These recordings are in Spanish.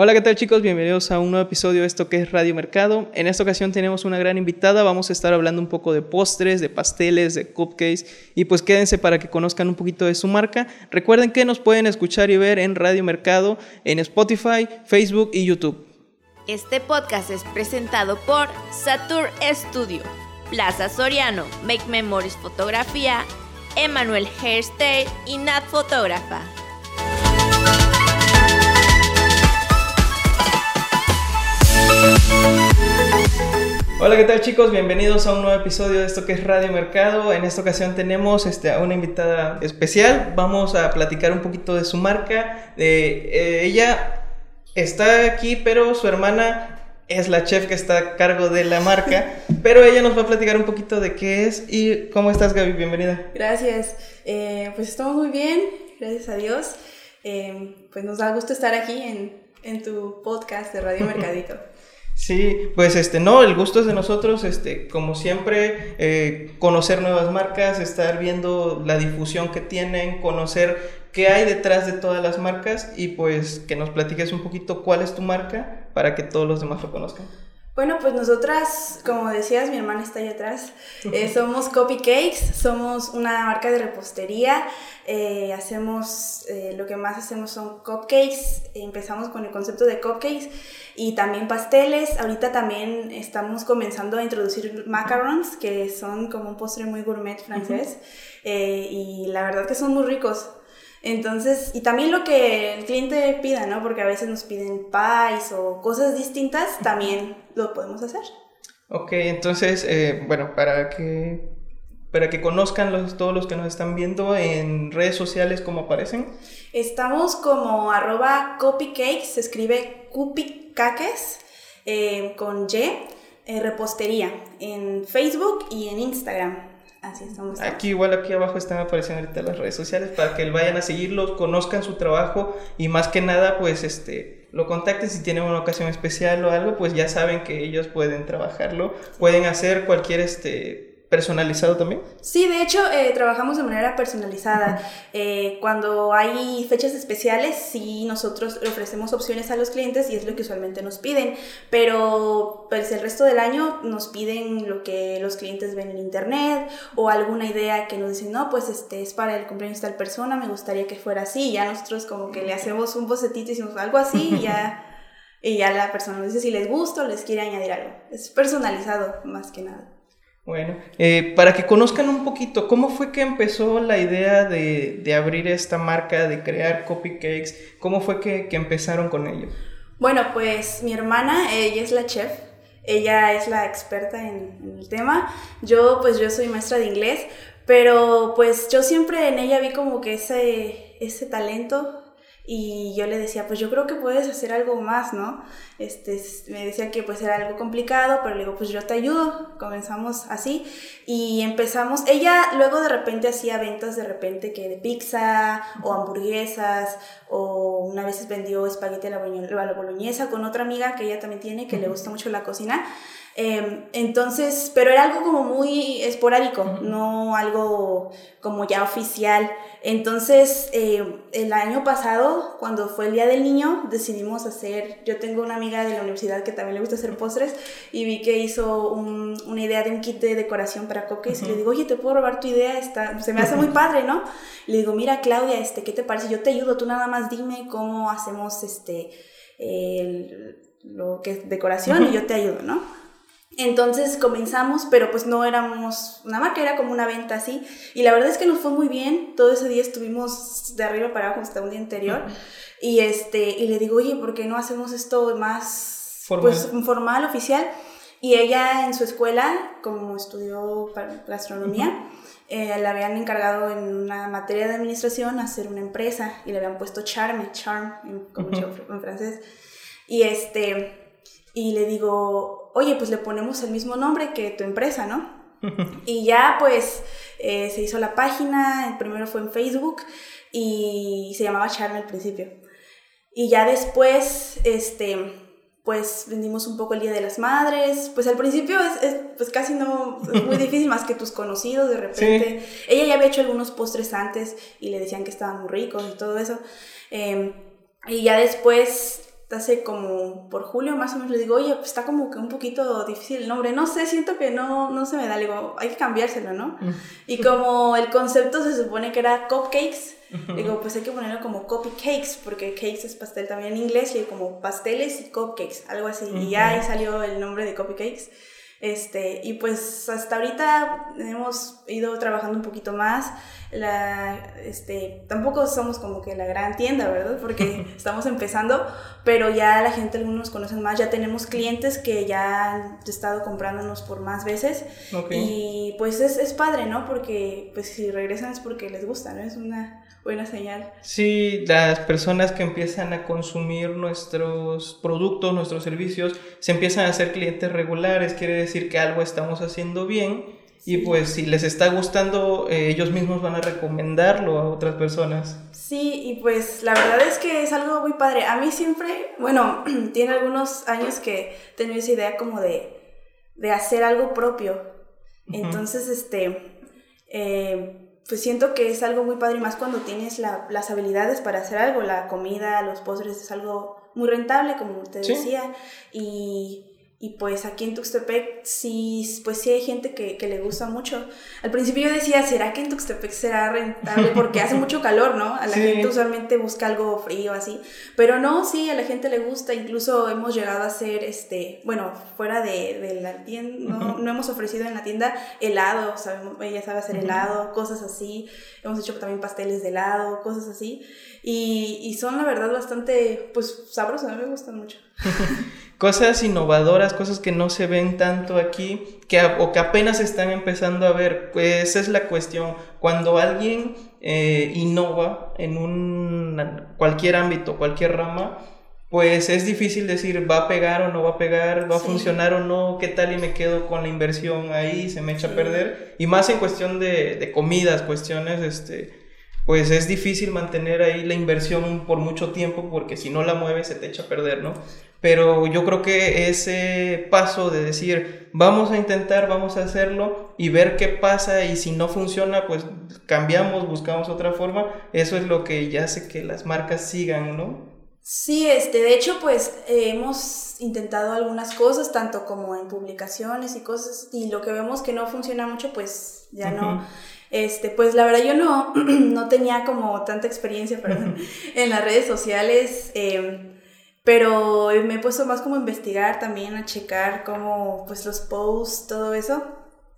Hola, ¿qué tal chicos? Bienvenidos a un nuevo episodio de esto que es Radio Mercado. En esta ocasión tenemos una gran invitada, vamos a estar hablando un poco de postres, de pasteles, de cupcakes y pues quédense para que conozcan un poquito de su marca. Recuerden que nos pueden escuchar y ver en Radio Mercado, en Spotify, Facebook y YouTube. Este podcast es presentado por Satur Studio, Plaza Soriano, Make Memories Fotografía, Emanuel Hairstyle y Nat Fotógrafa. Hola, ¿qué tal chicos? Bienvenidos a un nuevo episodio de esto que es Radio Mercado. En esta ocasión tenemos este, a una invitada especial. Vamos a platicar un poquito de su marca. Eh, ella está aquí, pero su hermana es la chef que está a cargo de la marca. pero ella nos va a platicar un poquito de qué es y cómo estás, Gaby. Bienvenida. Gracias. Eh, pues estamos muy bien, gracias a Dios. Eh, pues nos da gusto estar aquí en, en tu podcast de Radio Mercadito. Sí, pues este, no, el gusto es de nosotros, este, como siempre, eh, conocer nuevas marcas, estar viendo la difusión que tienen, conocer qué hay detrás de todas las marcas y pues que nos platiques un poquito cuál es tu marca para que todos los demás lo conozcan. Bueno, pues nosotras, como decías, mi hermana está ahí atrás, eh, somos Copy Cakes, somos una marca de repostería, eh, hacemos, eh, lo que más hacemos son cupcakes, empezamos con el concepto de cupcakes y también pasteles, ahorita también estamos comenzando a introducir macarons, que son como un postre muy gourmet francés, y la verdad que son muy ricos, entonces, y también lo que el cliente pida, ¿no? Porque a veces nos piden pies o cosas distintas, también lo podemos hacer. Ok, entonces, eh, bueno, para que, para que conozcan los, todos los que nos están viendo en redes sociales, ¿cómo aparecen? Estamos como arroba copycakes, se escribe cupicaques eh, con Y, eh, repostería, en Facebook y en Instagram. Así estamos. Aquí igual aquí abajo están apareciendo ahorita las redes sociales para que vayan a seguirlos, conozcan su trabajo y más que nada pues este lo contacten si tienen una ocasión especial o algo, pues ya saben que ellos pueden trabajarlo, pueden hacer cualquier este personalizado también? Sí, de hecho, eh, trabajamos de manera personalizada. Eh, cuando hay fechas especiales, sí, nosotros ofrecemos opciones a los clientes y es lo que usualmente nos piden, pero pues, el resto del año nos piden lo que los clientes ven en internet o alguna idea que nos dicen, no, pues este es para el cumpleaños de tal persona, me gustaría que fuera así, y ya nosotros como que le hacemos un bocetito y decimos algo así y ya... Y ya la persona nos dice si les gusta o les quiere añadir algo. Es personalizado más que nada. Bueno, eh, para que conozcan un poquito, ¿cómo fue que empezó la idea de, de abrir esta marca, de crear Copy Cakes? ¿Cómo fue que, que, empezaron con ello? Bueno, pues mi hermana, ella es la chef, ella es la experta en, en el tema. Yo, pues yo soy maestra de inglés, pero pues yo siempre en ella vi como que ese, ese talento y yo le decía, pues yo creo que puedes hacer algo más, ¿no? Este, me decía que pues era algo complicado, pero le digo, pues yo te ayudo. Comenzamos así y empezamos. Ella luego de repente hacía ventas de repente que de pizza o hamburguesas o una vez vendió espagueti a la boloñesa con otra amiga que ella también tiene que le gusta mucho la cocina. Em, entonces, pero era algo como muy esporádico, no algo como ya oficial. Entonces, eh, el año pasado, cuando fue el Día del Niño, decidimos hacer, yo tengo una amiga de la universidad que también le gusta hacer postres y vi que hizo una idea de un kit de decoración para cupcakes y le digo, oye, ¿te puedo robar tu idea? Está, se me hace muy padre, ¿no? le digo, mira, Claudia, este, ¿qué te parece? Yo te ayudo, tú nada más dime cómo hacemos este, lo que es decoración y yo te ayudo, ¿no? Entonces comenzamos, pero pues no éramos una marca, era como una venta así. Y la verdad es que nos fue muy bien. Todo ese día estuvimos de arriba para abajo hasta un día anterior. Y, este, y le digo, oye, ¿por qué no hacemos esto más formal, pues, formal oficial? Y ella en su escuela, como estudió gastronomía, eh, le habían encargado en una materia de administración hacer una empresa y le habían puesto Charme, Charm, en, como en francés. Y este y le digo, oye, pues le ponemos el mismo nombre que tu empresa, ¿no? y ya pues eh, se hizo la página, primero fue en Facebook y se llamaba Charme al principio. Y ya después, este, pues vendimos un poco el Día de las Madres. Pues al principio es, pues casi no, es muy difícil más que tus conocidos de repente. Ella ya había hecho algunos postres antes y le decían que estaban muy ricos y todo eso. Em, y ya después hace como por julio más o menos le digo, oye, pues está como que un poquito difícil el nombre, no sé, siento que no, no se me da, le digo, hay que cambiárselo, ¿no? Y como el concepto se supone que era cupcakes, digo, pues hay que ponerlo como cupcakes, porque cakes es pastel también en inglés, y como pasteles y cupcakes, algo así, y ya ahí salió el nombre de cupcakes. Este, y pues hasta ahorita hemos ido trabajando un poquito más. La, este, tampoco somos como que la gran tienda, ¿verdad? Porque estamos empezando, pero ya la gente, algunos nos conocen más, ya tenemos clientes que ya han estado comprándonos por más veces. Y pues es, es padre, ¿no? Porque pues si regresan es porque les gusta, ¿no? Es una buena señal. Sí, las personas que empiezan a consumir nuestros productos, nuestros servicios, se empiezan a hacer clientes regulares, quiere decir que algo estamos haciendo bien y pues si les está gustando, eh, ellos mismos van a recomendarlo a otras personas. Sí, y pues la verdad es que es algo muy padre. A mí siempre, bueno, tiene algunos años que tengo esa idea como de, de hacer algo propio. Entonces, este... Eh, pues siento que es algo muy padre y más cuando tienes las habilidades para hacer algo. La comida, los postres es algo muy rentable, como te decía. Y y pues aquí en Tuxtepec sí, pues sí hay gente que, que, le gusta mucho. Al principio yo decía, ¿será que en Tuxtepec será rentable? Porque hace mucho calor, ¿no? A la gente usualmente busca algo frío así. Pero no, sí, a la gente le gusta. Incluso hemos llegado a hacer, este, bueno, fuera de, de la tienda, no, no, hemos ofrecido en la tienda helado, sabemos, ella sabe hacer helado, cosas así. Hemos hecho también pasteles de helado, cosas así. Y, y son la verdad bastante, pues, sabrosos, a mí me gustan mucho. cosas innovadoras, cosas que no se ven tanto aquí, que, o que apenas están empezando a ver. Pues esa es la cuestión. Cuando alguien eh, innova en un, cualquier ámbito, cualquier rama, pues es difícil decir va a pegar o no va a pegar, va a funcionar o no, qué tal y me quedo con la inversión ahí, se me echa a perder. Y más en cuestión de, de comidas, cuestiones, este, pues es difícil mantener ahí la inversión por mucho tiempo porque si no la mueves se te echa a perder, ¿no? Pero yo creo que ese paso de decir, vamos a intentar, vamos a hacerlo y ver qué pasa y si no funciona, pues cambiamos, buscamos otra forma, eso es lo que ya hace que las marcas sigan, ¿no? Sí, este, de hecho, pues hemos intentado algunas cosas, tanto como en publicaciones y cosas, y lo que vemos que no funciona mucho, pues ya no. Este, pues la verdad yo no, no tenía como tanta experiencia perdón, en las redes sociales. Eh, pero me he puesto más como a investigar también, a checar como pues los posts, todo eso.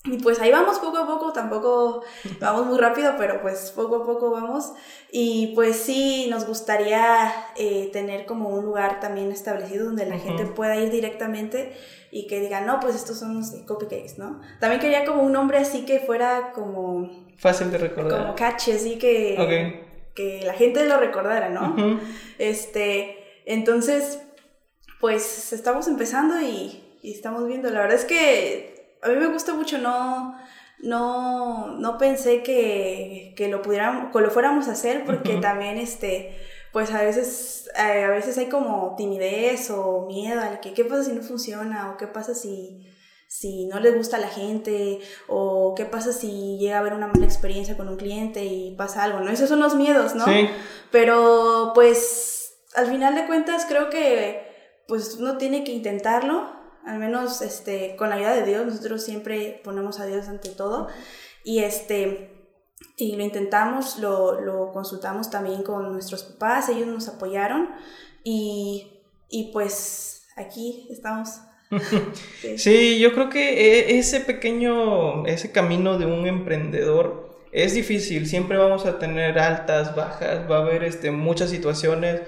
Y pues ahí vamos poco a poco, tampoco vamos muy rápido, pero pues poco a poco vamos. Y pues sí, nos gustaría eh, tener como un lugar también establecido donde la gente pueda ir directamente y que diga, no, pues estos son los cupcakes, ¿no? También quería como un nombre así que fuera como... Fácil de recordar. Como catchy, así que, que la gente lo recordara, ¿no? Este... Entonces, pues estamos empezando y, estamos viendo. La verdad es que a mí me gusta mucho, no, no, no pensé que, lo pudiéramos, que lo fuéramos a hacer, porque también este pues a veces, eh, a veces hay como timidez o miedo al que qué pasa si no funciona o qué pasa si, si no le gusta a la gente o qué pasa si llega a haber una mala experiencia con un cliente y pasa algo, ¿no? Esos son los miedos, ¿no? Sí. Pero pues al final de cuentas creo que pues uno tiene que intentarlo, al menos este, con la ayuda de Dios, nosotros siempre ponemos a Dios ante todo y este y lo intentamos, lo, lo consultamos también con nuestros papás, ellos nos apoyaron y, y pues aquí estamos. sí. yo creo que e, ese pequeño, ese camino de un emprendedor es difícil, siempre vamos a tener altas, bajas, va a haber este, muchas situaciones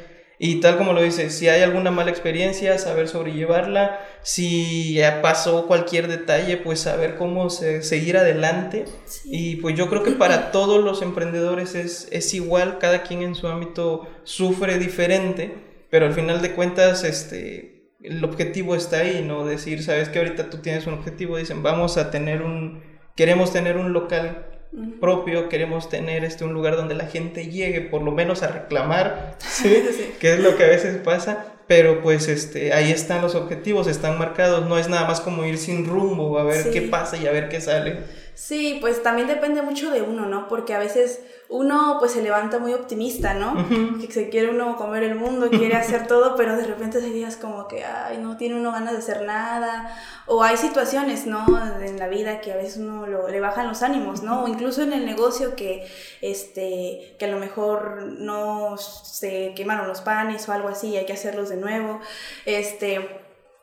y tal como lo dice, si hay alguna mala experiencia, saber sobrellevarla. Si ya pasó cualquier detalle, pues saber cómo seguir adelante. Y pues yo creo que para todos los emprendedores es, es igual, cada quien en su ámbito sufre diferente, pero al final de cuentas, este, el objetivo está ahí, ¿no? Decir, sabes que ahorita tú tienes un objetivo, dicen, vamos a tener un, queremos tener un local propio, queremos tener este, un lugar donde la gente llegue por lo menos a reclamar, ¿sí? que es lo que a veces pasa, pero pues este, ahí están los objetivos, están marcados, no es nada más como ir sin rumbo, a ver qué pasa y a ver qué sale. Sí, pues también depende mucho de uno, ¿no? Porque a veces uno pues se levanta muy optimista, ¿no? Que se quiere uno comer el mundo, quiere hacer todo, pero de repente se días como que, ay, no tiene uno ganas de hacer nada. O hay situaciones, ¿no? En la vida que a veces uno le bajan los ánimos, ¿no? O incluso en el negocio que, este, que a lo mejor no se quemaron los panes o algo así, hay que hacerlos de nuevo. Este,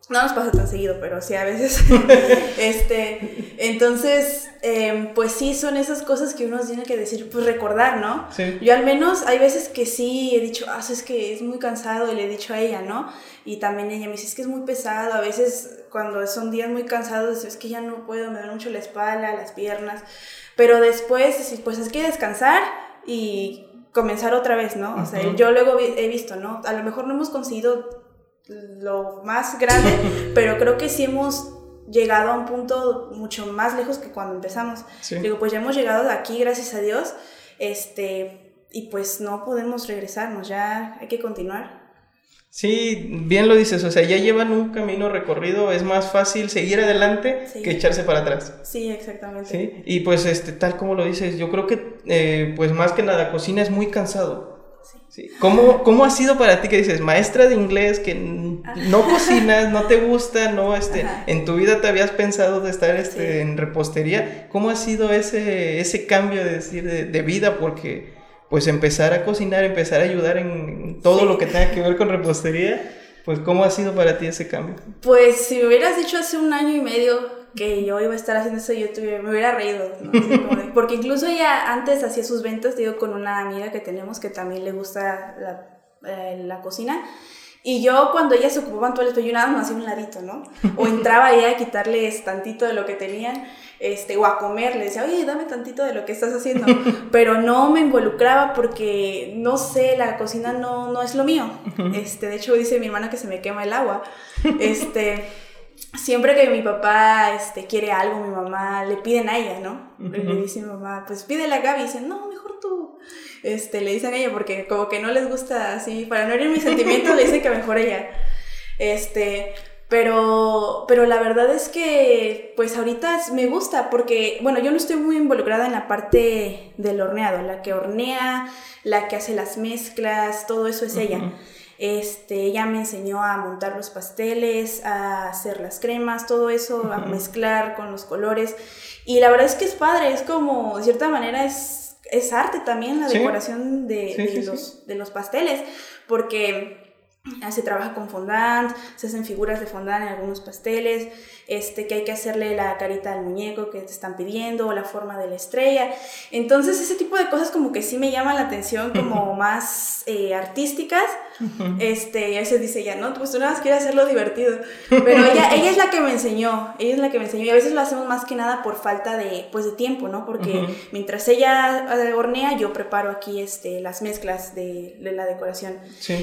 no nos pasa tan seguido, pero sí a veces. este, entonces, em, pues sí, son esas cosas que uno tiene que decir, pues recordar, ¿no? Sí. Yo al menos hay veces que sí he dicho, ah, es que es muy cansado y le he dicho a ella, ¿no? Y también ella me dice, es que es muy pesado. A veces cuando son días muy cansados, es que ya no puedo, me duele mucho la espalda, las piernas. Pero después, pues es que descansar y comenzar otra vez, ¿no? O sea, yo luego he visto, ¿no? A lo mejor no hemos conseguido lo más grande, pero creo que sí hemos llegado a un punto mucho más lejos que cuando empezamos. Digo, pues ya hemos llegado de aquí, gracias a Dios, este, y pues no podemos regresarnos, ya hay que continuar. Sí, bien lo dices, o sea, ya llevan un camino recorrido, es más fácil seguir adelante que echarse para atrás. Sí, exactamente. Sí, y pues este, tal como lo dices, yo creo que eh, pues más que nada cocina es muy cansado. Sí. ¿Cómo, ¿Cómo, ha sido para ti que dices, maestra de inglés, que no cocinas, no te gusta, no, este, en tu vida te habías pensado de estar este, en repostería? ¿Cómo ha sido ese, ese cambio de, decir, de, vida? Porque pues empezar a cocinar, empezar a ayudar en todo lo que tenga que ver con repostería, pues ¿cómo ha sido para ti ese cambio? Pues si me hubieras dicho hace un año y medio que yo iba a estar haciendo eso, yo me hubiera reído, porque incluso ella antes hacía sus ventas, digo, con una amiga que tenemos que también le gusta la, eh, la cocina, y yo cuando ella se ocupaban todas las yo nada más hacía un ladito, ¿no? O entraba ella a quitarles tantito de lo que tenían, este, o a comer, le decía, oye, dame tantito de lo que estás haciendo, pero no me involucraba porque, no sé, la cocina no, no es lo mío, este, de hecho dice mi hermana que se me quema el agua, este siempre que mi papá este, quiere algo, mi mamá le piden a ella, ¿no? Le dice mi mamá, pues pídele a Gaby. Y dice, no, mejor tú. Este, le dicen a ella porque como que no les gusta así, para no herir mis sentimientos, le dicen que mejor ella. Este, pero, pero la verdad es que, pues ahorita me gusta porque, bueno, yo no estoy muy involucrada en la parte del horneado, la que hornea, la que hace las mezclas, todo eso es ella. Este, ella me enseñó a montar los pasteles, a hacer las cremas, todo eso, a mezclar con los colores. Y la verdad es que es padre, es como, de cierta manera, es, es arte también la decoración de, los, de los pasteles, porque se trabaja con fondant, se hacen figuras de fondant en algunos pasteles, este, que hay que hacerle la carita al muñeco que te están pidiendo, o la forma de la estrella. Entonces, ese tipo de cosas como que sí me llaman la atención, como más eh, artísticas. Este, y a veces dice ya, no, pues tú nada más quieres hacerlo divertido. Pero ella, ella es la que me enseñó, ella es la que me enseñó. Y a veces lo hacemos más que nada por falta de, pues, de tiempo, ¿no? Porque mientras ella eh, hornea, yo preparo aquí este, las mezclas de, de la decoración.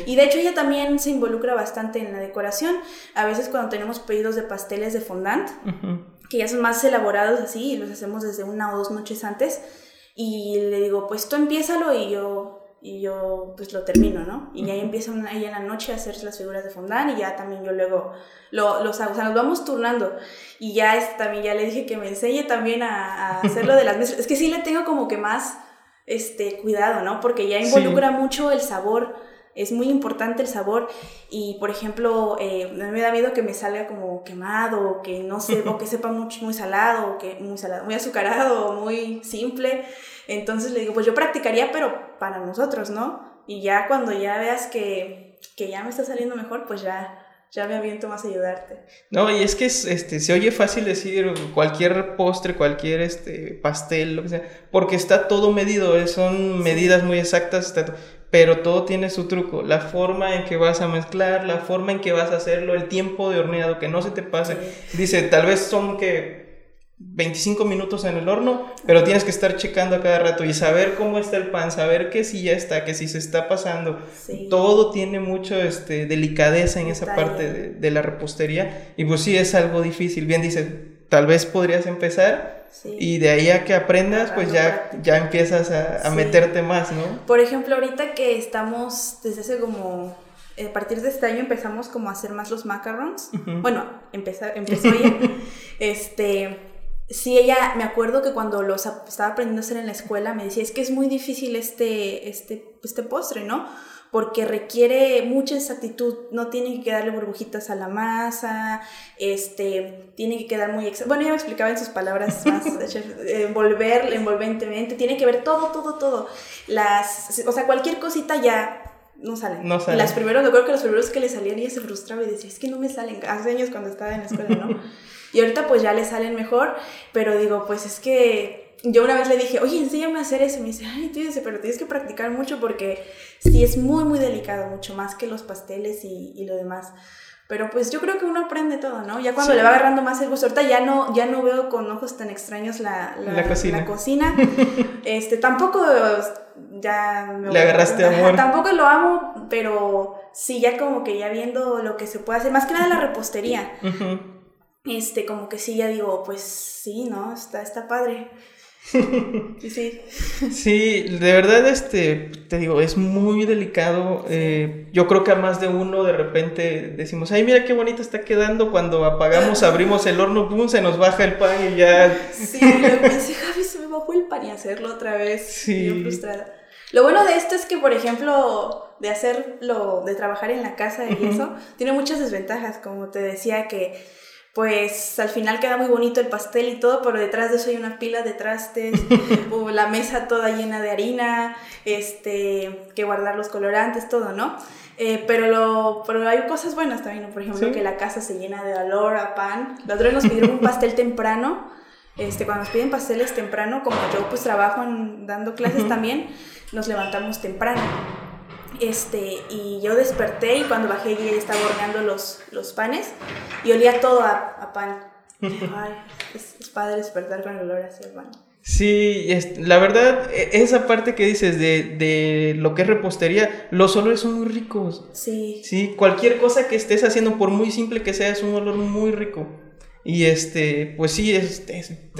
Y de hecho ella también se involucra bastante en la decoración. A veces cuando tenemos pedidos de pasteles de fondant, que ya son más elaborados así, y los hacemos desde una o dos noches antes, y le digo, pues tú empiézalo y yo y yo pues lo termino, ¿no? Y ahí empieza ella en la noche a hacer las figuras de fondant y ya también yo luego lo, los hago, o sea, nos vamos turnando. Y ya es, también ya le dije que me enseñe también a, a hacerlo de las mesas, es que sí le tengo como que más este cuidado, ¿no? Porque ya involucra mucho el sabor es muy importante el sabor y, por ejemplo, eh, me da miedo que me salga como quemado o que no sé, o que sepa mucho, muy salado o que muy salado, muy azucarado o muy simple. Entonces le digo, pues yo practicaría, pero para nosotros, ¿no? Y ya cuando ya veas que, que ya me está saliendo mejor, pues ya ya me aviento más a ayudarte. No, y es que este, se oye fácil decir cualquier postre, cualquier este, pastel, lo que sea, porque está todo medido, eh, son medidas muy exactas, pero todo tiene su truco, la forma en que vas a mezclar, la forma en que vas a hacerlo, el tiempo de horneado, que no se te pase. Dice, tal vez son que 25 minutos en el horno, pero tienes que estar checando a cada rato y saber cómo está el pan, saber que si ya está, que si se está pasando. Todo tiene mucho este, delicadeza en esa parte de, la repostería y pues sí es algo difícil. Bien dice, tal vez podrías empezar y de ahí a que aprendas, pues ya, ya empiezas a, meterte más, ¿no? Por ejemplo, ahorita que estamos desde hace como a partir de este año empezamos como a hacer más los macarons. Bueno, empezar, empezó ya. este, sí, ella, me acuerdo que cuando los estaba aprendiendo a hacer en la escuela, me decía, es que es muy difícil este, este, este postre, ¿no? porque requiere mucha exactitud, no tiene que quedarle burbujitas a la masa, este, tiene que quedar muy... Bueno, ya me explicaba en sus palabras más, envolver envolventemente, tiene que ver todo, todo, todo. Las, o sea, cualquier cosita ya no salen. No salen. Las primeros, creo que los primeros que le salían ella se frustraba y decía, es que no me salen, hace años cuando estaba en la escuela, ¿no? y ahorita pues ya le salen mejor, pero digo, pues es que yo una vez le dije, oye, enséñame a hacer eso. Y me dice, ay, tú dices, pero tienes que practicar mucho porque sí es muy, muy delicado, mucho más que los pasteles y, y lo demás. Pero pues yo creo que uno aprende todo, ¿no? Ya cuando le va agarrando más el gusto. Ahorita ya no, ya no veo con ojos tan extraños la, la, cocina. La cocina. este, tampoco ya me Le agarraste amor. Tampoco lo amo, pero sí, ya como que ya viendo lo que se puede hacer. Más que nada la repostería. Este, como que sí, ya digo, pues sí, ¿no? Está, está padre. Sí. sí, de verdad, este, te digo, es muy delicado. Eh, yo creo que a más de uno de repente decimos, ay, mira qué bonito está quedando. Cuando apagamos, abrimos el horno, pum, se nos baja el pan y ya. Sí, yo pensé, Javi, se me bajó el pan y hacerlo otra vez. Sí. frustrada. Lo bueno de esto es que, por ejemplo, de hacerlo, de trabajar en la casa y eso, tiene muchas desventajas. Como te decía, que pues al final queda muy bonito el pastel y todo, pero detrás de eso hay una pila de trastes, o la mesa toda llena de harina, este, que guardar los colorantes, todo, ¿no? Eh, pero, lo, pero hay cosas buenas también, por ejemplo, que la casa se llena de olor a pan. La otra vez nos pidieron un pastel temprano, este, cuando nos piden pasteles temprano, como yo pues trabajo dando clases también, nos levantamos temprano. Este, y yo desperté y cuando bajé ella estaba horneando los, los panes y olía todo a, pan. Ay, es, padre despertar con el olor así al pan. Sí, la verdad, e, esa parte que dices de, de, lo que es repostería, los olores son muy ricos. Sí. Sí, cualquier cosa que estés haciendo, por muy simple que sea, es un olor muy rico. Y este, pues sí, es,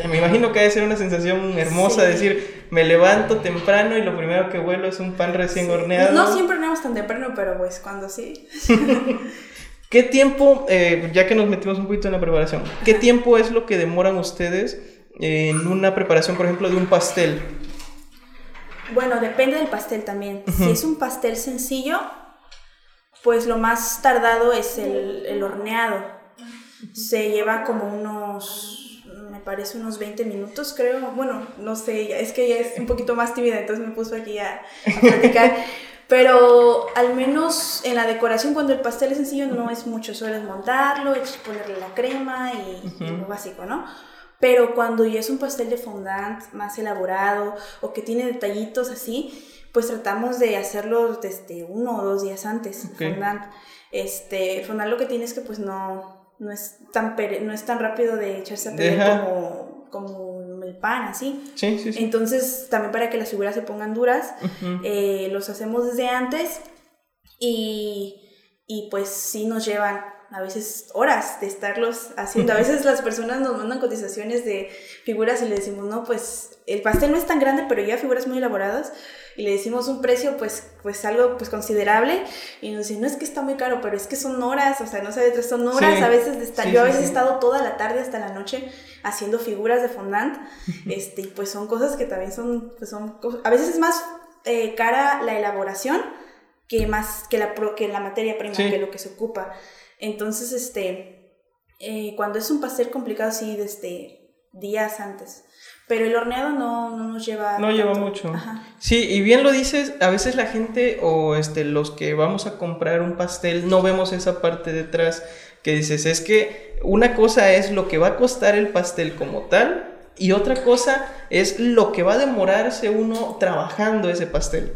me imagino que debe ser una sensación hermosa decir, me levanto temprano y lo primero que huelo es un pan recién horneado. No siempre horneamos tan temprano, pero pues cuando sí. ¿Qué tiempo, eh, ya que nos metimos un poquito en la preparación, qué tiempo es lo que demoran ustedes en una preparación, por ejemplo, de un pastel? Bueno, depende del pastel también. Si es un pastel sencillo, pues lo más tardado es el, el horneado se lleva como unos, me parece unos 20 minutos, creo. Bueno, no sé, es que ella es un poquito más tímida, entonces me puso aquí a, platicar. Pero al menos en la decoración, cuando el pastel es sencillo, no es mucho. Solo es montarlo, ponerle la crema y, lo básico, ¿no? Pero cuando ya es un pastel de fondant más elaborado o que tiene detallitos así, pues tratamos de hacerlo desde uno o dos días antes. Fondant. Este, fondant lo que tiene es que pues no, no es tan, no es tan rápido de echarse a perder como, como el pan, así. Sí, sí, sí. Entonces, también para que las figuras se pongan duras, eh, los hacemos desde antes y, y pues sí nos llevan a veces horas de estarlos haciendo. A veces las personas nos mandan cotizaciones de figuras y le decimos, no, pues el pastel no es tan grande, pero ya figuras muy elaboradas y le decimos un precio pues, pues algo pues considerable y nos dicen, no es que está muy caro, pero es que son horas, o sea, no sé, son horas a veces de estar, yo a veces he estado toda la tarde hasta la noche haciendo figuras de fondant, este, y pues son cosas que también son, pues son a veces es más eh, cara la elaboración que más que la, que la materia prima, que lo que se ocupa. Entonces, este, eh, cuando es un pastel complicado, sí, desde días antes. Pero el horneado no, nos lleva. No lleva mucho. Sí, y bien lo dices, a veces la gente o este, los que vamos a comprar un pastel no vemos esa parte detrás que dices, es que una cosa es lo que va a costar el pastel como tal y otra cosa es lo que va a demorarse uno trabajando ese pastel.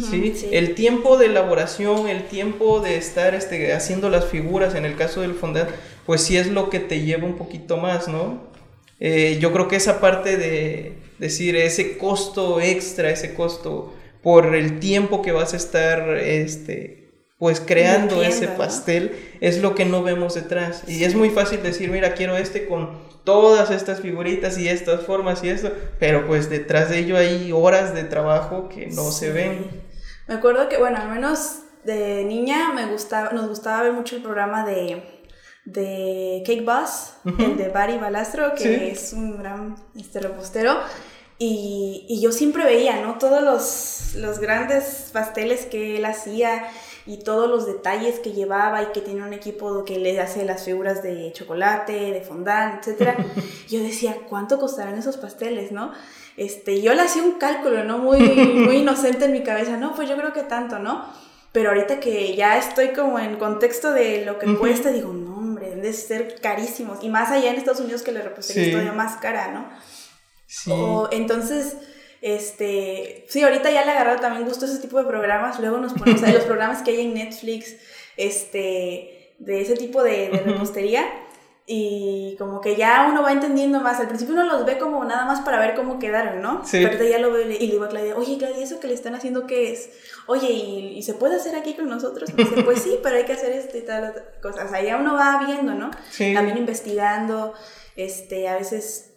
¿sí? El tiempo de elaboración, el tiempo de estar este, haciendo las figuras, en el caso del fondant, pues sí es lo que te lleva un poquito más, ¿no? Eh, yo creo que esa parte de decir ese costo extra, ese costo por el tiempo que vas a estar este, pues creando ese pastel, es lo que no vemos detrás. Y es muy fácil decir, mira, quiero este con todas estas figuritas y estas formas y esto, pero pues detrás de ello hay horas de trabajo que no se ven. Me acuerdo que, bueno, al menos de niña me gustaba, nos gustaba ver mucho el programa de de Cake Boss, el de Barry Balastro, que es un gran este, repostero. Y, y, yo siempre veía, ¿no? Todos los, los, grandes pasteles que él hacía y todos los detalles que llevaba y que tiene un equipo que le hace las figuras de chocolate, de fondant, etc. yo decía, ¿cuánto costarán esos pasteles, no? Este, yo le hacía un cálculo, ¿no? Muy, muy inocente en mi cabeza, no, pues yo creo que tanto, ¿no? Pero ahorita que ya estoy como en contexto de lo que cuesta, digo, no, hombre, deben de ser carísimos. Y más allá en Estados Unidos que la repostería es todavía más cara, ¿no? Sí. entonces, este, sí, ahorita ya le agarrado también gusto ese tipo de programas. Luego nos ponemos, a los programas que hay en Netflix, este, de ese tipo de, de repostería y como que ya uno va entendiendo más. Al principio uno los ve como nada más para ver cómo quedaron, ¿no? Sí. Pero ya lo ve y le digo a Claudia, oye Claudia, ¿eso que le están haciendo qué es? Oye, ¿y, se puede hacer aquí con nosotros? dice, pues sí, pero hay que hacer esto y tal, cosas. O sea, ya uno va viendo, ¿no? Sí. También investigando, este, a veces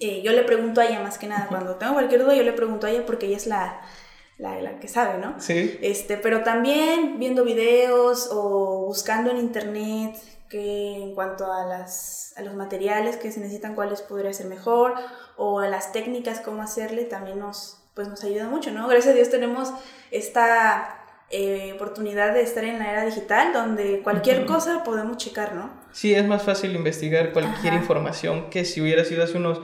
eh, yo le pregunto a ella más que nada, cuando tengo cualquier duda yo le pregunto a ella porque ella es la, la, la, que sabe, ¿no? Sí. Este, pero también viendo videos o buscando en internet que en cuanto a, las, a los materiales que se necesitan, cuáles podría ser mejor, o a las técnicas, cómo hacerle, también nos, pues nos ayuda mucho, ¿no? Gracias a Dios tenemos esta eh, oportunidad de estar en la era digital, donde cualquier cosa podemos checar, ¿no? Sí, es más fácil investigar cualquier información que si hubiera sido hace unos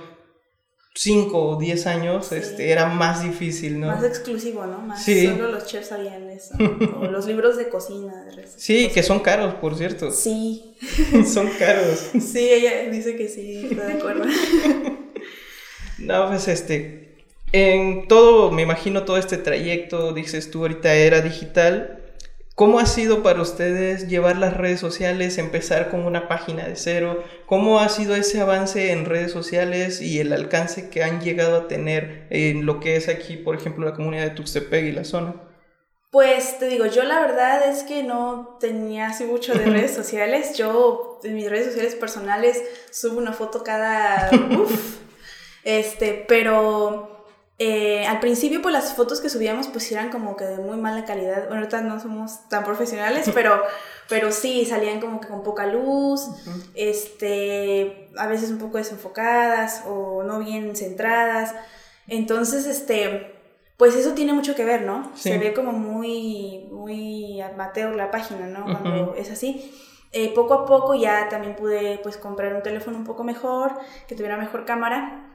5 o 10 años este, era más difícil, ¿no? Más exclusivo, ¿no? Más solo los chefs sabían eso. o los libros de cocina. De sí, que son caros, por cierto. Sí. son caros. Sí, ella dice que sí, está de acuerdo. no, pues este, en todo, me imagino todo este trayecto, dices tú ahorita era digital, ¿Cómo ha sido para ustedes llevar las redes sociales, empezar con una página de cero? ¿Cómo ha sido ese avance en redes sociales y el alcance que han llegado a tener en lo que es aquí, por ejemplo, la comunidad de Tuxtepec y la zona? Pues te digo, yo la verdad es que no tenía así mucho de redes sociales. Yo en mis redes sociales personales subo una foto cada... Uf, este, pero eh, al principio, pues las fotos que subíamos, pues eran como que de muy mala calidad. Bueno, ahorita no somos tan profesionales, pero, pero sí, salían como que con poca luz, este, a veces un poco desenfocadas o no bien centradas. Entonces, este, pues eso tiene mucho que ver, ¿no? Se ve como muy, muy amateur la página, ¿no? Cuando es así. Eh, poco a poco ya también pude, pues, comprar un teléfono un poco mejor, que tuviera mejor cámara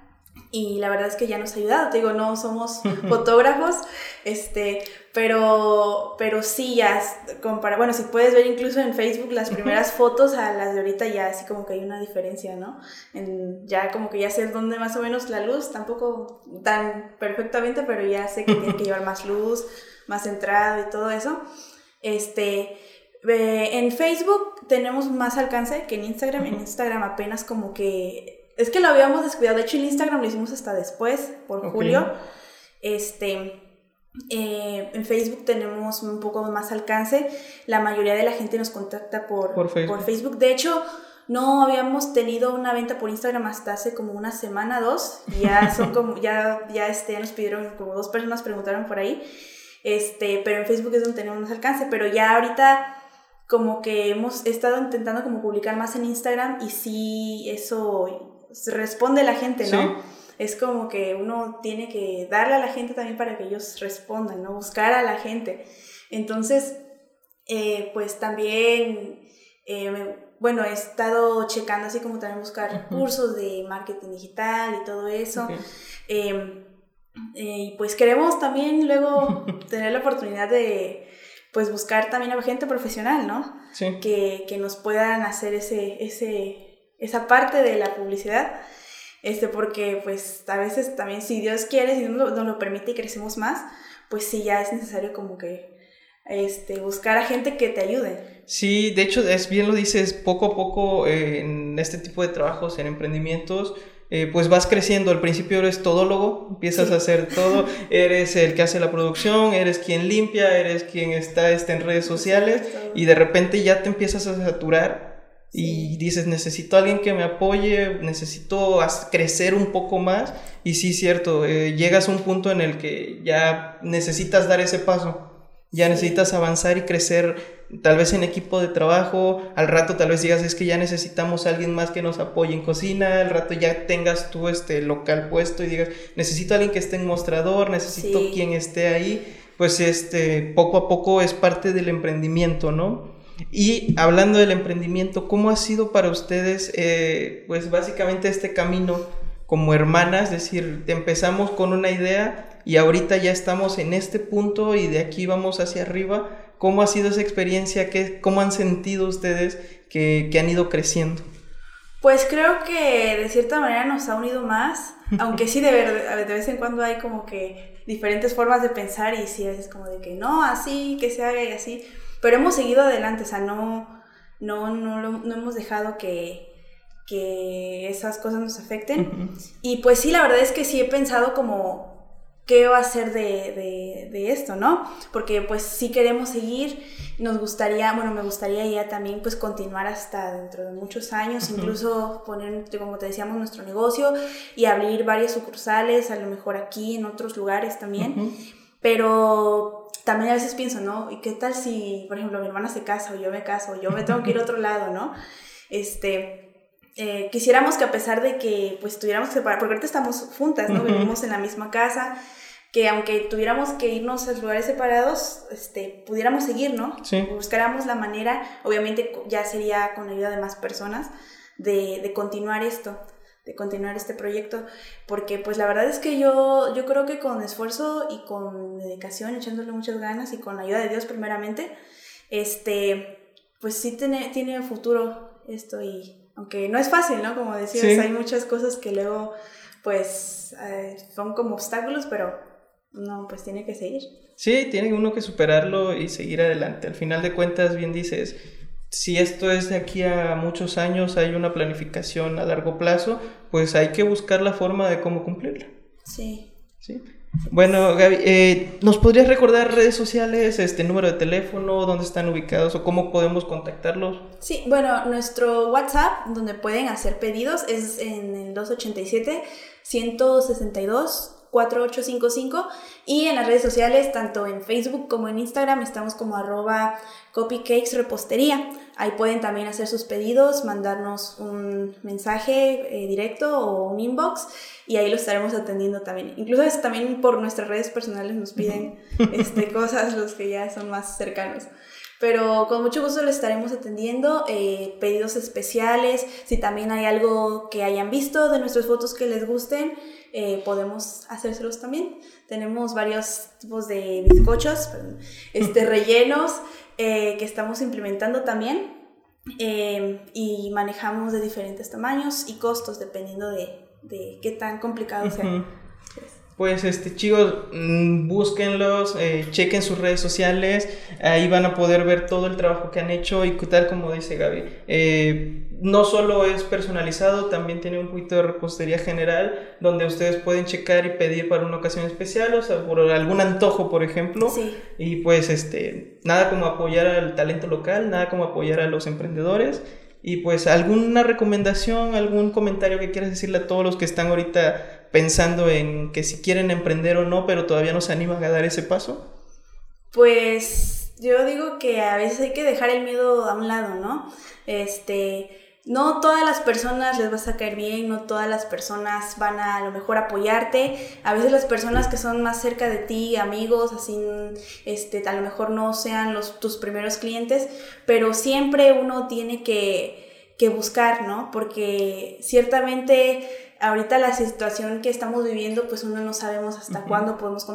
y la verdad es que ya nos ha ayudado, te digo, no somos fotógrafos, este, pero, pero sí ya, compara, bueno, si puedes ver incluso en Facebook las primeras fotos a las de ahorita ya así como que hay una diferencia, ¿no? En, ya como que ya sé dónde más o menos la luz, tampoco tan perfectamente, pero ya sé que tiene que llevar más luz, más centrado y todo eso. Este, eh, en Facebook tenemos más alcance que en Instagram, en Instagram apenas como que es que lo habíamos descuidado. De hecho, en Instagram lo hicimos hasta después, por julio. Este. Eh, en Facebook tenemos un poco más alcance. La mayoría de la gente nos contacta por, por, Facebook. De hecho, no habíamos tenido una venta por Instagram hasta hace como una semana, dos. Ya son como, ya, ya este, nos pidieron, como dos personas preguntaron por ahí. Este, pero en Facebook es donde tenemos más alcance. Pero ya ahorita como que hemos estado intentando como publicar más en Instagram y sí, eso responde la gente, ¿no? Es como que uno tiene que darle a la gente también para que ellos respondan, ¿no? Buscar a la gente. Entonces, eh, pues también, eh, bueno, he estado checando así como también buscar cursos de marketing digital y todo eso. Em, eh, y pues queremos también luego tener la oportunidad de pues buscar también a gente profesional, ¿no? Sí. Que, que nos puedan hacer ese, ese esa parte de la publicidad, este, porque pues a veces también si Dios quiere, si nos lo, permite y crecemos más, pues sí ya es necesario como que este, buscar a gente que te ayude. Sí, de hecho, es bien lo dices, poco a poco eh, en este tipo de trabajos, en emprendimientos, eh, pues vas creciendo. Al principio eres todólogo, empiezas a hacer todo, eres el que hace la producción, eres quien limpia, eres quien está, está en redes sociales y de repente ya te empiezas a saturar y dices, necesito a alguien que me apoye, necesito crecer un poco más. Y sí, cierto, eh, llegas a un punto en el que ya necesitas dar ese paso, ya necesitas avanzar y crecer tal vez en equipo de trabajo, al rato tal vez digas es que ya necesitamos a alguien más que nos apoye en cocina, al rato ya tengas tú este local puesto y digas necesito a alguien que esté en mostrador, necesito quien esté ahí, pues este poco a poco es parte del emprendimiento, ¿no? Y hablando del emprendimiento, ¿cómo ha sido para ustedes, eh, pues básicamente este camino como hermanas? Es decir, empezamos con una idea y ahorita ya estamos en este punto y de aquí vamos hacia arriba. ¿Cómo ha sido esa experiencia? ¿Qué, ¿Cómo han sentido ustedes que, han ido creciendo? Pues creo que de cierta manera nos ha unido más, aunque sí de, de vez en cuando hay como que diferentes formas de pensar y sí a veces como de que no, así, que se haga y así, pero hemos seguido adelante, o sea, no, no, no, no hemos dejado que, que esas cosas nos afecten. Y pues sí, la verdad es que sí he pensado como qué va a ser de, de, esto, ¿no? Porque pues sí queremos seguir, nos gustaría, bueno, me gustaría ya también pues continuar hasta dentro de muchos años, incluso poner, como te decíamos, nuestro negocio y abrir varias sucursales, a lo mejor aquí, en otros lugares también. Pero también a veces pienso, ¿no? ¿Y qué tal si, por ejemplo, mi hermana se casa o yo me caso o yo me tengo que ir a otro lado, ¿no? Este, eh, quisiéramos que a pesar de que pues tuviéramos que separar, porque ahorita estamos juntas, ¿no? Vivimos en la misma casa, que aunque tuviéramos que irnos a lugares separados, este, pudiéramos seguir, ¿no? Sí. Buscáramos la manera, obviamente ya sería con ayuda de más personas, de, de continuar esto de continuar este proyecto, porque pues la verdad es que yo, yo creo que con esfuerzo y con dedicación, echándole muchas ganas y con la ayuda de Dios primeramente, este, pues sí tiene, tiene futuro esto y aunque no es fácil, ¿no? Como decías, hay muchas cosas que luego pues eh, son como obstáculos, pero no, pues tiene que seguir. Sí, tiene uno que superarlo y seguir adelante. Al final de cuentas, bien dices, si esto es de aquí a muchos años, hay una planificación a largo plazo, pues hay que buscar la forma de cómo cumplirla. Sí. Sí. Bueno, Gaby, eh, ¿nos podrías recordar redes sociales, este número de teléfono, dónde están ubicados o cómo podemos contactarlos? Sí, bueno, nuestro WhatsApp, donde pueden hacer pedidos, es en el 287 162 4855 y en las redes sociales, tanto en Facebook como en Instagram, estamos como arroba copycakes repostería. Ahí pueden también hacer sus pedidos, mandarnos un mensaje eh, directo o un inbox y ahí lo estaremos atendiendo también. Incluso también por nuestras redes personales nos piden este, cosas los que ya son más cercanos pero con mucho gusto le estaremos atendiendo, eh, pedidos especiales, si también hay algo que hayan visto de nuestras fotos que les gusten, eh, podemos hacérselos también. Tenemos varios tipos de bizcochos, este, rellenos eh, que estamos implementando también y manejamos de diferentes tamaños y costos dependiendo de, de qué tan complicado sea. Pues este chicos, mm, búsquenlos, eh, chequen sus redes sociales, ahí van a poder ver todo el trabajo que han hecho y tal como dice Gaby. Eh, no solo es personalizado, también tiene un poquito de repostería general donde ustedes pueden checar y pedir para una ocasión especial, o sea, por algún antojo, por ejemplo. Sí. Y pues este, nada como apoyar al talento local, nada como apoyar a los emprendedores. Y pues alguna recomendación, algún comentario que quieras decirle a todos los que están ahorita pensando en que si quieren emprender o no, pero todavía no se animan a dar ese paso? Pues yo digo que a veces hay que dejar el miedo a un lado, ¿no? Este, no todas las personas les vas a caer bien, no todas las personas van a, a lo mejor apoyarte. A veces las personas que son más cerca de ti, amigos, así, este, a lo mejor no sean los, tus primeros clientes, pero siempre uno tiene que, que buscar, ¿no? Porque ciertamente ahorita la situación que estamos viviendo, pues uno no sabemos hasta cuándo podemos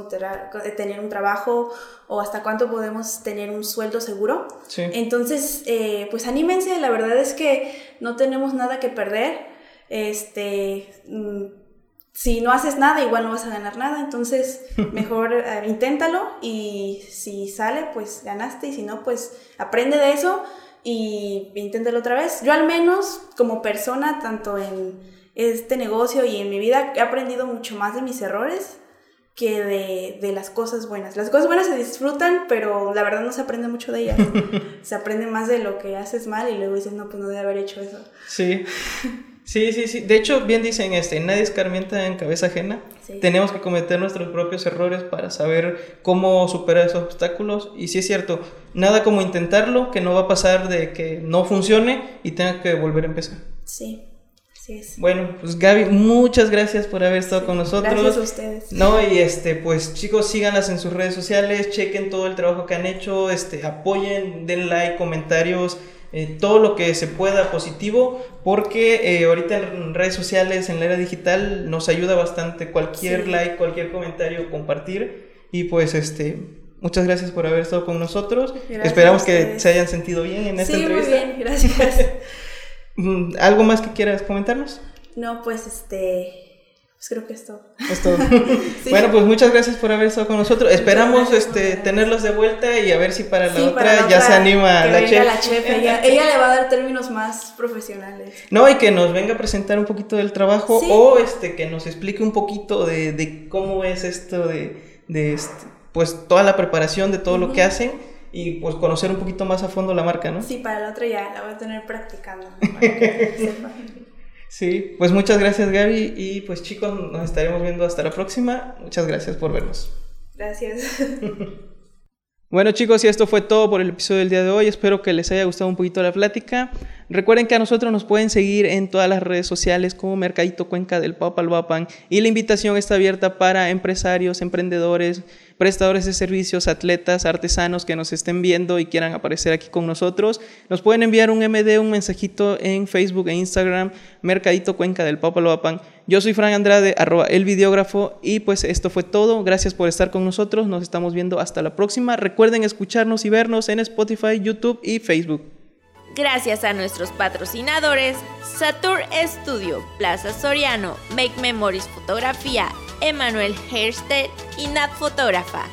tener un trabajo o hasta cuánto podemos tener un sueldo seguro. Entonces, eh, pues anímense, la verdad es que no tenemos nada que perder. Este, mm, si no haces nada, igual no vas a ganar nada, entonces mejor eh, inténtalo y si sale, pues ganaste y si no, pues aprende de eso y inténtalo otra vez. Yo al menos como persona, tanto en este negocio y en mi vida he aprendido mucho más de mis errores que de, de, las cosas buenas. Las cosas buenas se disfrutan, pero la verdad no se aprende mucho de ellas. se aprende más de lo que haces mal y luego dices, no, pues no debe haber hecho eso. Sí. Sí, sí, sí. De hecho, bien dicen este, nadie escarmienta en cabeza ajena. Tenemos que cometer nuestros propios errores para saber cómo superar esos obstáculos. Y sí es cierto, nada como intentarlo, que no va a pasar de que no funcione y tenga que volver a empezar. Sí. Sí es. Bueno, pues Gaby, muchas gracias por haber estado con nosotros. Gracias a ustedes. No, y este, pues chicos, síganlas en sus redes sociales, chequen todo el trabajo que han hecho, este, apoyen, den like, comentarios, eh, todo lo que se pueda positivo, porque eh, ahorita en redes sociales, en la era digital, nos ayuda bastante cualquier Sí. like, cualquier comentario, compartir. Y pues este, muchas gracias por haber estado con nosotros. Gracias Esperamos que se hayan sentido bien en esta sí, muy entrevista. bien, gracias. ¿Algo más que quieras comentarnos? no, pues este. Pues creo que es todo. Es todo. Sí. Bueno, pues muchas gracias por haber estado con nosotros. Esperamos este, tenerlos de vuelta y a ver si para la Sí, otra para la ya otra, se anima que la venga chef. la chef. Ella, ella le va a dar términos más profesionales. No, y que nos venga a presentar un poquito del trabajo Sí. o este que nos explique un poquito de, de cómo es esto de, de este, pues toda la preparación de todo lo que hacen y pues conocer un poquito más a fondo la marca, ¿no? Sí, para la otra ya la voy a tener practicando. Sí, pues muchas gracias Gaby y pues chicos nos estaremos viendo hasta la próxima. Muchas gracias por vernos. Gracias. Bueno chicos, y esto fue todo por el episodio del día de hoy. Espero que les haya gustado un poquito la plática. Recuerden que a nosotros nos pueden seguir en todas las redes sociales como Mercadito Cuenca del Papalhuapan y la invitación está abierta para empresarios, emprendedores, prestadores de servicios, atletas, artesanos que nos estén viendo y quieran aparecer aquí con nosotros. Nos pueden enviar un MD, un mensajito en Facebook e Instagram, Mercadito Cuenca del Papalhuapan. Yo soy Fran Andrade, arroba el videógrafo y pues esto fue todo. Gracias por estar con nosotros. Nos estamos viendo hasta la próxima. Recuerden escucharnos y vernos en Spotify, YouTube y Facebook. Gracias a nuestros patrocinadores, Satur Studio, Plaza Soriano, Make Memories Fotografía, Emanuel y Nat Fotógrafa.